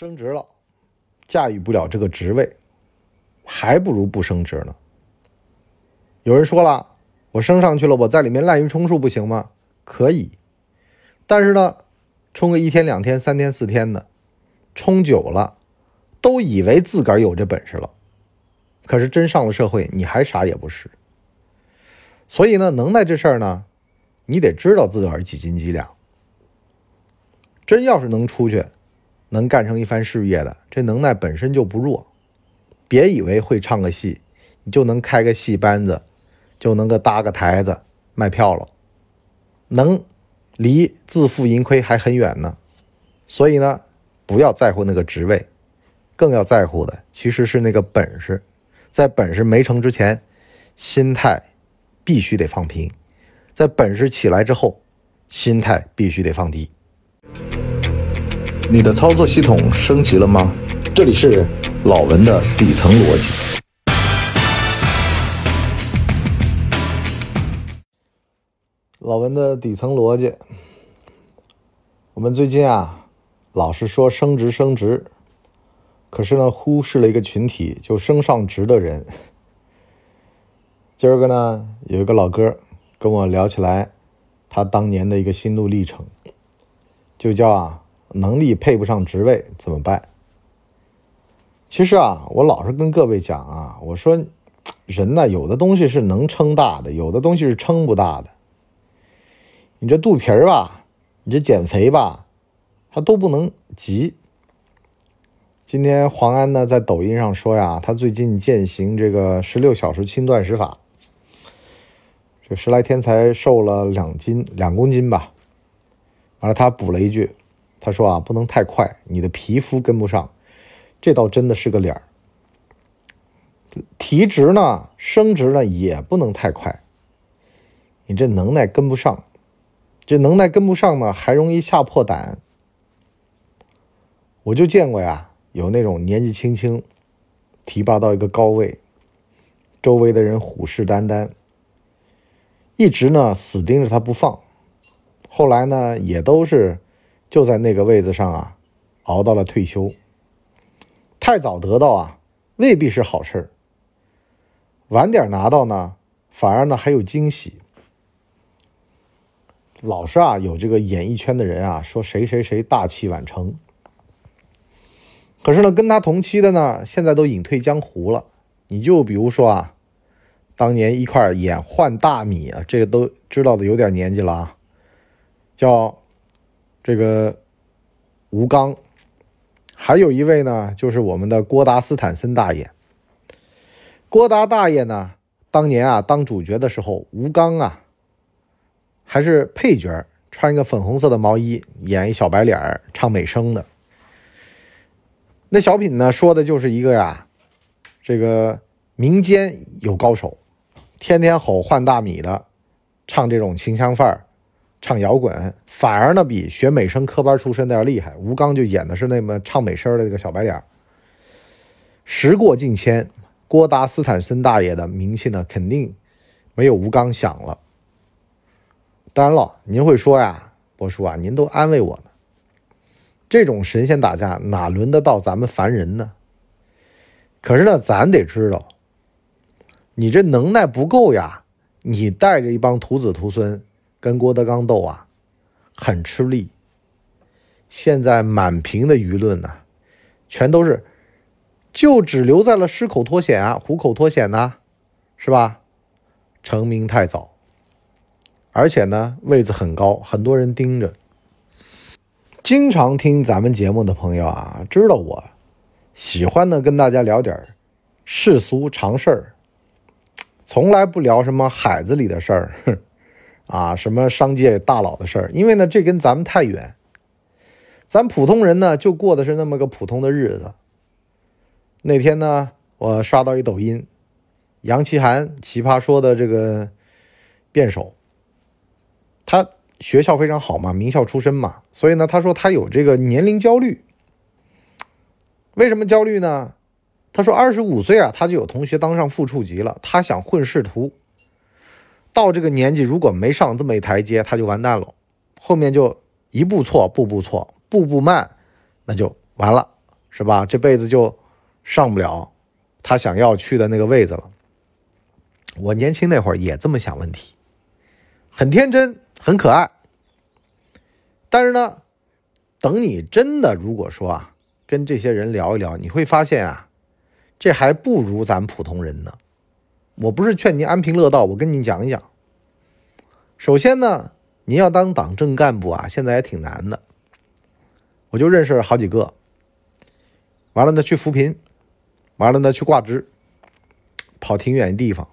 升职了，驾驭不了这个职位，还不如不升职呢。有人说了，我升上去了，我在里面滥竽充数不行吗？可以，但是呢，充个一天、两天、三天、四天的，充久了，都以为自个儿有这本事了，可是真上了社会，你还啥也不是。所以呢，能耐这事儿呢，你得知道自个儿几斤几两。真要是能出去，能干成一番事业的，这能耐本身就不弱。别以为会唱个戏，你就能开个戏班子，就能够搭个台子卖票了，能离自负盈亏还很远呢。所以呢，不要在乎那个职位，更要在乎的其实是那个本事。在本事没成之前，心态必须得放平；在本事起来之后，心态必须得放低。你的操作系统升级了吗？这里是老文的底层逻辑。老文的底层逻辑，我们最近啊，老是说升职升职，可是呢，忽视了一个群体，就升上职的人。今儿个呢，有一个老哥跟我聊起来，他当年的一个心路历程，就叫啊。能力配不上职位怎么办？其实啊，我老是跟各位讲啊，我说人呢，有的东西是能撑大的，有的东西是撑不大的。你这肚皮儿吧，你这减肥吧，它都不能急。今天黄安呢在抖音上说呀，他最近践行这个十六小时轻断食法，这十来天才瘦了两斤两公斤吧。完了，他补了一句。他说啊，不能太快，你的皮肤跟不上，这倒真的是个理儿。提职呢，升职呢也不能太快，你这能耐跟不上，这能耐跟不上嘛，还容易吓破胆。我就见过呀，有那种年纪轻轻提拔到一个高位，周围的人虎视眈眈，一直呢死盯着他不放，后来呢也都是。就在那个位子上啊，熬到了退休。太早得到啊，未必是好事晚点拿到呢，反而呢还有惊喜。老是啊，有这个演艺圈的人啊，说谁谁谁大器晚成。可是呢，跟他同期的呢，现在都隐退江湖了。你就比如说啊，当年一块演《换大米》啊，这个都知道的有点年纪了啊，叫。这个吴刚，还有一位呢，就是我们的郭达斯坦森大爷。郭达大爷呢，当年啊当主角的时候，吴刚啊还是配角，穿一个粉红色的毛衣，演一小白脸唱美声的。那小品呢，说的就是一个呀，这个民间有高手，天天吼换大米的，唱这种清腔范儿。唱摇滚反而呢比学美声科班出身的要厉害。吴刚就演的是那么唱美声的那个小白脸。时过境迁，郭达斯坦森大爷的名气呢肯定没有吴刚响了。当然了，您会说呀，博叔啊，您都安慰我呢。这种神仙打架哪轮得到咱们凡人呢？可是呢，咱得知道，你这能耐不够呀，你带着一帮徒子徒孙。跟郭德纲斗啊，很吃力。现在满屏的舆论呢，全都是，就只留在了狮口脱险啊，虎口脱险呐，是吧？成名太早，而且呢位子很高，很多人盯着。经常听咱们节目的朋友啊，知道我喜欢呢跟大家聊点世俗常事儿，从来不聊什么海子里的事儿。啊，什么商界大佬的事儿？因为呢，这跟咱们太远。咱普通人呢，就过的是那么个普通的日子。那天呢，我刷到一抖音，杨奇涵奇葩说的这个辩手，他学校非常好嘛，名校出身嘛，所以呢，他说他有这个年龄焦虑。为什么焦虑呢？他说二十五岁啊，他就有同学当上副处级了，他想混仕途。到这个年纪，如果没上这么一台阶，他就完蛋了。后面就一步错，步步错，步步慢，那就完了，是吧？这辈子就上不了他想要去的那个位子了。我年轻那会儿也这么想问题，很天真，很可爱。但是呢，等你真的如果说啊，跟这些人聊一聊，你会发现啊，这还不如咱普通人呢。我不是劝您安贫乐道，我跟你讲一讲。首先呢，您要当党政干部啊，现在也挺难的。我就认识好几个，完了呢去扶贫，完了呢去挂职，跑挺远的地方，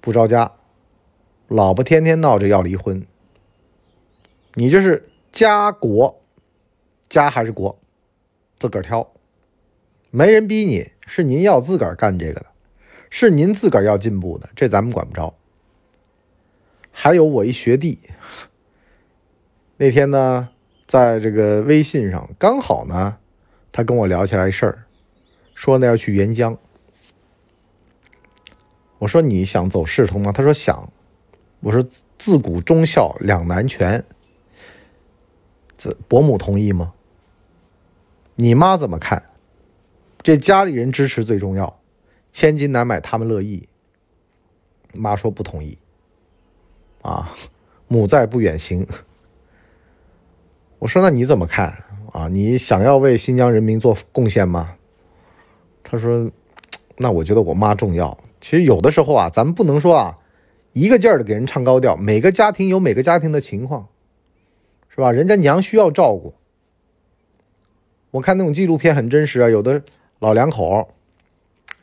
不着家，老婆天天闹着要离婚。你这是家国，家还是国，自个儿挑，没人逼你，是您要自个儿干这个的，是您自个儿要进步的，这咱们管不着。还有我一学弟，那天呢，在这个微信上刚好呢，他跟我聊起来事儿，说呢要去援疆。我说你想走仕途吗？他说想。我说自古忠孝两难全。这伯母同意吗？你妈怎么看？这家里人支持最重要，千金难买他们乐意。妈说不同意。啊，母在不远行。我说那你怎么看啊？你想要为新疆人民做贡献吗？他说，那我觉得我妈重要。其实有的时候啊，咱们不能说啊，一个劲儿的给人唱高调。每个家庭有每个家庭的情况。是吧？人家娘需要照顾。我看那种纪录片很真实啊，有的老两口，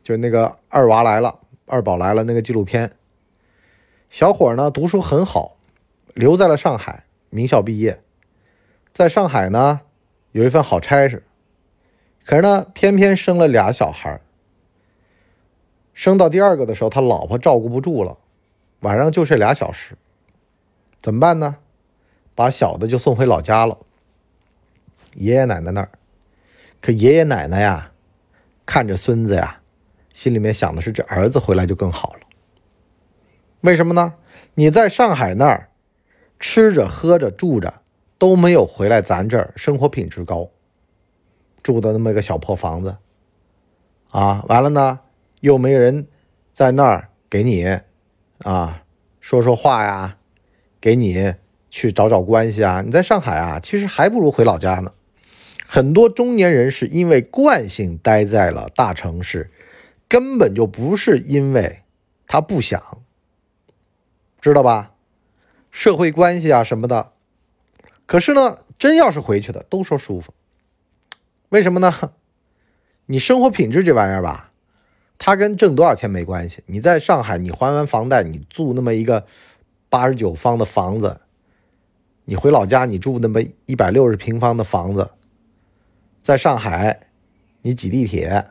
就那个二娃来了，二宝来了那个纪录片。小伙呢读书很好，留在了上海，名校毕业，在上海呢有一份好差事，可是呢偏偏生了俩小孩生到第二个的时候，他老婆照顾不住了，晚上就睡俩小时，怎么办呢？把小的就送回老家了，爷爷奶奶那儿。可爷爷奶奶呀，看着孙子呀，心里面想的是这儿子回来就更好了。为什么呢？你在上海那儿吃着喝着住着都没有回来咱这儿生活品质高，住的那么一个小破房子，啊，完了呢又没人在那儿给你啊说说话呀，给你。去找找关系啊！你在上海啊，其实还不如回老家呢。很多中年人是因为惯性待在了大城市，根本就不是因为他不想，知道吧？社会关系啊什么的。可是呢，真要是回去的，都说舒服。为什么呢？你生活品质这玩意儿吧，它跟挣多少钱没关系。你在上海，你还完房贷，你住那么一个八十九方的房子。你回老家，你住那么一百六十平方的房子，在上海，你挤地铁，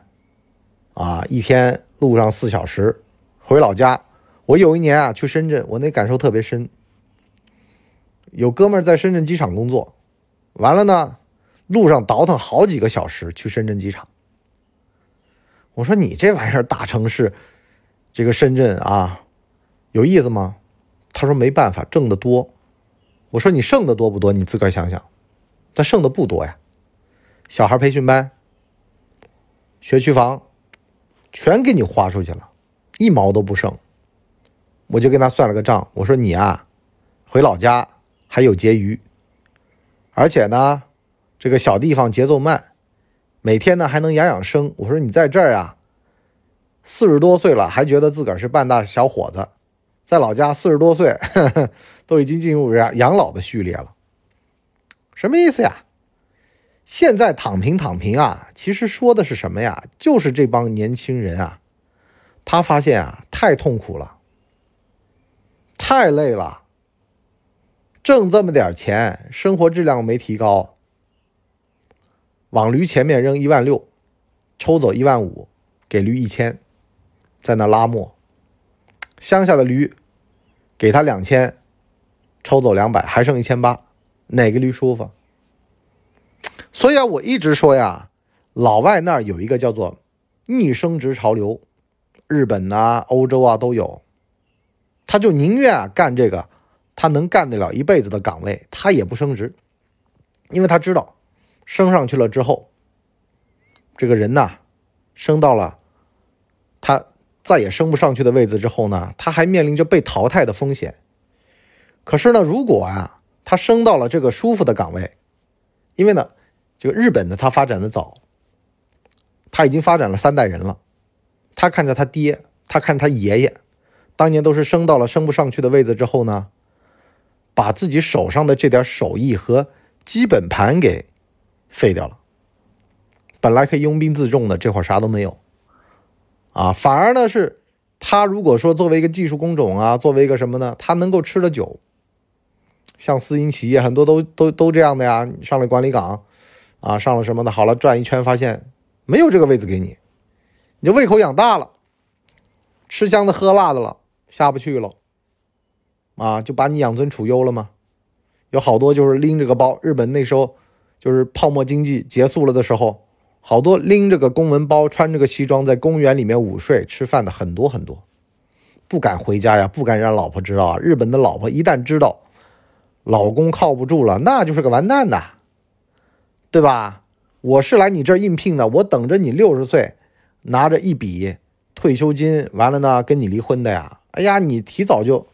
啊，一天路上四小时，回老家。我有一年啊去深圳，我那感受特别深。有哥们在深圳机场工作，完了呢，路上倒腾好几个小时去深圳机场。我说你这玩意儿大城市，这个深圳啊，有意思吗？他说没办法，挣得多。我说你剩的多不多？你自个儿想想，他剩的不多呀。小孩培训班、学区房，全给你花出去了，一毛都不剩。我就跟他算了个账，我说你啊，回老家还有结余，而且呢，这个小地方节奏慢，每天呢还能养养生。我说你在这儿啊，四十多岁了还觉得自个儿是半大小伙子。在老家四十多岁，都已经进入养养老的序列了，什么意思呀？现在躺平躺平啊，其实说的是什么呀？就是这帮年轻人啊，他发现啊，太痛苦了，太累了，挣这么点钱，生活质量没提高，往驴前面扔一万六，抽走一万五，给驴一千，在那拉磨。乡下的驴，给他两千，抽走两百，还剩一千八，哪个驴舒服？所以啊，我一直说呀，老外那儿有一个叫做逆升值潮流，日本呐、欧洲啊都有，他就宁愿啊干这个，他能干得了一辈子的岗位，他也不升职，因为他知道升上去了之后，这个人呐，升到了他再也升不上去的位置之后呢，他还面临着被淘汰的风险。可是呢，如果啊，他升到了这个舒服的岗位，因为呢，这个日本呢，他发展的早，他已经发展了三代人了。他看着他爹，他看他爷爷，当年都是升到了升不上去的位置之后呢，把自己手上的这点手艺和基本盘给废掉了。本来可以拥兵自重的，这会儿啥都没有，啊，反而呢是他如果说作为一个技术工种啊，作为一个什么呢，他能够吃得久。像私营企业很多都都都这样的呀，上了管理岗，啊，上了什么的，好了转一圈发现没有这个位置给你，你就胃口养大了，吃香的喝辣的了，下不去了，啊，就把你养尊处优了吗？有好多就是拎着个包，日本那时候就是泡沫经济结束了的时候，好多拎着个公文包，穿着个西装在公园里面午睡吃饭的很多很多，不敢回家呀，不敢让老婆知道啊。日本的老婆一旦知道。老公靠不住了，那就是个完蛋的，对吧？我是来你这儿应聘的，我等着你六十岁拿着一笔退休金，完了呢跟你离婚的呀！哎呀，你提早就，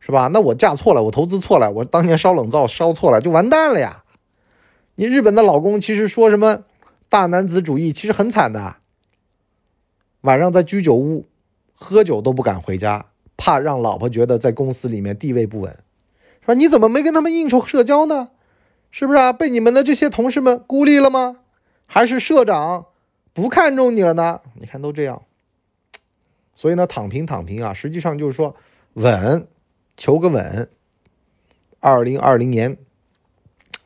是吧？那我嫁错了，我投资错了，我当年烧冷灶烧错了，就完蛋了呀！你日本的老公其实说什么大男子主义，其实很惨的，晚上在居酒屋喝酒都不敢回家，怕让老婆觉得在公司里面地位不稳。说你怎么没跟他们应酬社交呢？是不是啊？被你们的这些同事们孤立了吗？还是社长不看重你了呢？你看都这样，所以呢，躺平躺平啊，实际上就是说稳，求个稳。二零二零年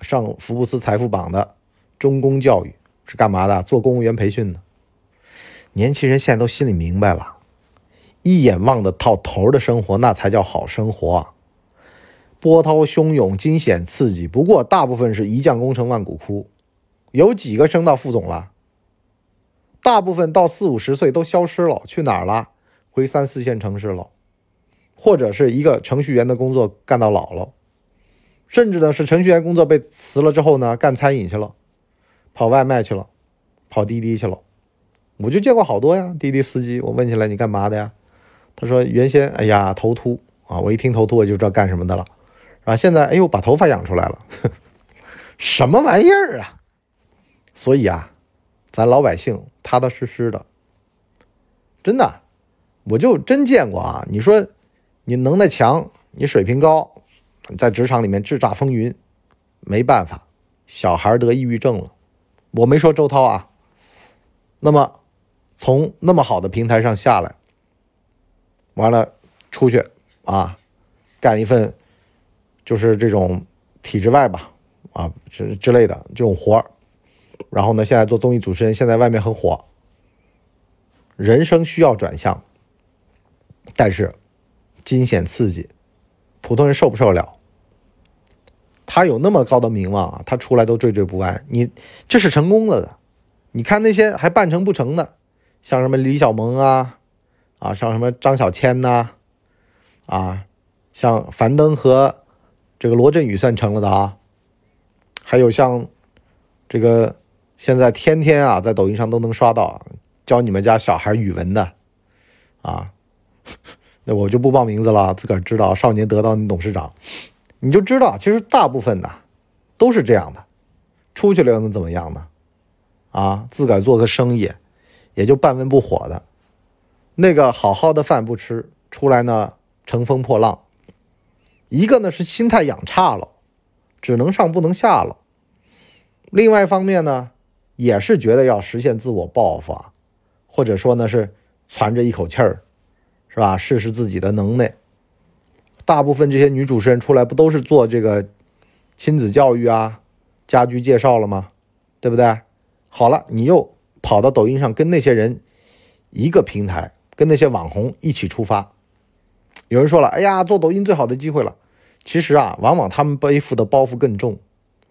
上福布斯财富榜的中公教育是干嘛的？做公务员培训的。年轻人现在都心里明白了，一眼望得到头的生活，那才叫好生活。波涛汹涌，惊险刺激。不过，大部分是一将功成万骨枯，有几个升到副总了？大部分到四五十岁都消失了，去哪儿了？回三四线城市了，或者是一个程序员的工作干到老了，甚至呢是程序员工作被辞了之后呢，干餐饮去了，跑外卖去了，跑滴滴去了。我就见过好多呀，滴滴司机。我问起来你干嘛的呀？他说原先哎呀头秃啊，我一听头秃我就知道干什么的了。啊，现在哎呦，把头发养出来了，什么玩意儿啊？所以啊，咱老百姓踏踏实实的，真的，我就真见过啊。你说你能耐强，你水平高，在职场里面叱咤风云，没办法，小孩得抑郁症了。我没说周涛啊。那么从那么好的平台上下来，完了出去啊，干一份。就是这种体制外吧，啊，之之类的这种活儿，然后呢，现在做综艺主持人，现在外面很火。人生需要转向，但是惊险刺激，普通人受不受得了？他有那么高的名望啊，他出来都惴惴不安。你这是成功了的，你看那些还半成不成的，像什么李小萌啊，啊，像什么张小千呐，啊，像樊登和。这个罗振宇算成了的啊，还有像这个现在天天啊在抖音上都能刷到教你们家小孩语文的啊，那我就不报名字了，自个儿知道。少年得到你董事长，你就知道，其实大部分呢都是这样的，出去了又能怎么样呢？啊，自个儿做个生意，也就半温不火的，那个好好的饭不吃，出来呢乘风破浪。一个呢是心态养差了，只能上不能下了；另外一方面呢，也是觉得要实现自我爆发，或者说呢是攒着一口气儿，是吧？试试自己的能耐。大部分这些女主持人出来不都是做这个亲子教育啊、家居介绍了吗？对不对？好了，你又跑到抖音上跟那些人一个平台，跟那些网红一起出发。有人说了：“哎呀，做抖音最好的机会了。”其实啊，往往他们背负的包袱更重，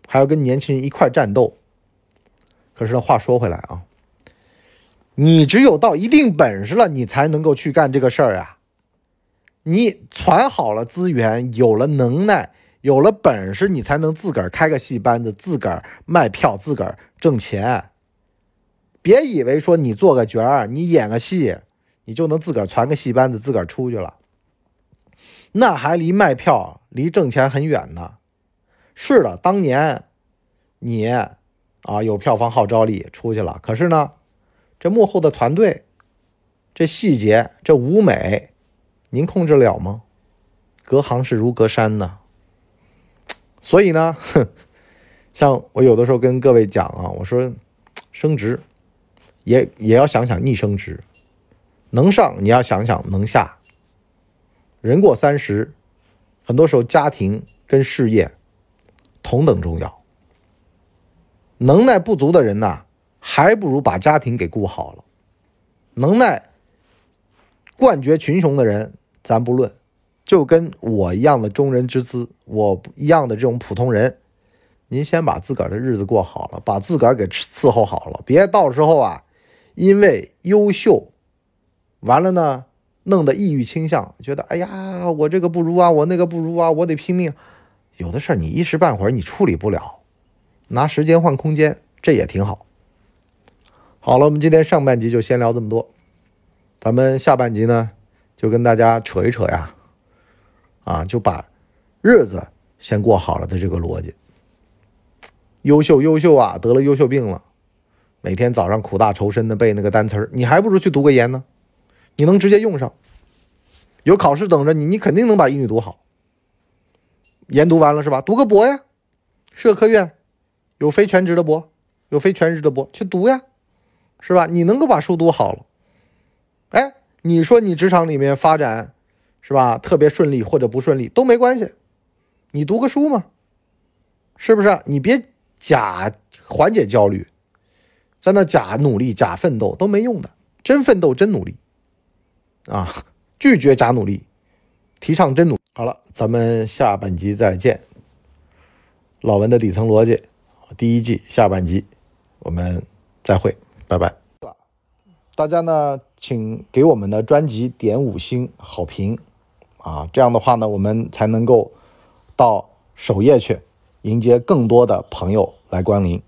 还要跟年轻人一块战斗。可是呢，话说回来啊，你只有到一定本事了，你才能够去干这个事儿啊。你攒好了资源，有了能耐，有了本事，你才能自个儿开个戏班子，自个儿卖票，自个儿挣钱。别以为说你做个角儿，你演个戏，你就能自个儿传个戏班子，自个儿出去了。那还离卖票、离挣钱很远呢。是的，当年你啊有票房号召力出去了，可是呢，这幕后的团队、这细节、这舞美，您控制了吗？隔行是如隔山呢。所以呢，哼，像我有的时候跟各位讲啊，我说升职也也要想想逆升职，能上你要想想能下。人过三十，很多时候家庭跟事业同等重要。能耐不足的人呐，还不如把家庭给顾好了。能耐冠绝群雄的人，咱不论，就跟我一样的中人之资，我一样的这种普通人，您先把自个儿的日子过好了，把自个儿给伺候好了，别到时候啊，因为优秀，完了呢。弄得抑郁倾向，觉得哎呀，我这个不如啊，我那个不如啊，我得拼命。有的事儿你一时半会儿你处理不了，拿时间换空间，这也挺好。好了，我们今天上半集就先聊这么多，咱们下半集呢就跟大家扯一扯呀，啊，就把日子先过好了的这个逻辑。优秀优秀啊，得了优秀病了，每天早上苦大仇深的背那个单词儿，你还不如去读个研呢。你能直接用上，有考试等着你，你肯定能把英语读好。研读完了是吧？读个博呀，社科院有非全职的博，有非全职的博，去读呀，是吧？你能够把书读好了，哎，你说你职场里面发展是吧？特别顺利或者不顺利都没关系，你读个书嘛，是不是？你别假缓解焦虑，在那假努力、假奋斗都没用的，真奋斗、真努力。啊，拒绝假努力，提倡真努。好了，咱们下半集再见。老文的底层逻辑，第一季下半集，我们再会，拜拜。大家呢，请给我们的专辑点五星好评啊，这样的话呢，我们才能够到首页去迎接更多的朋友来光临。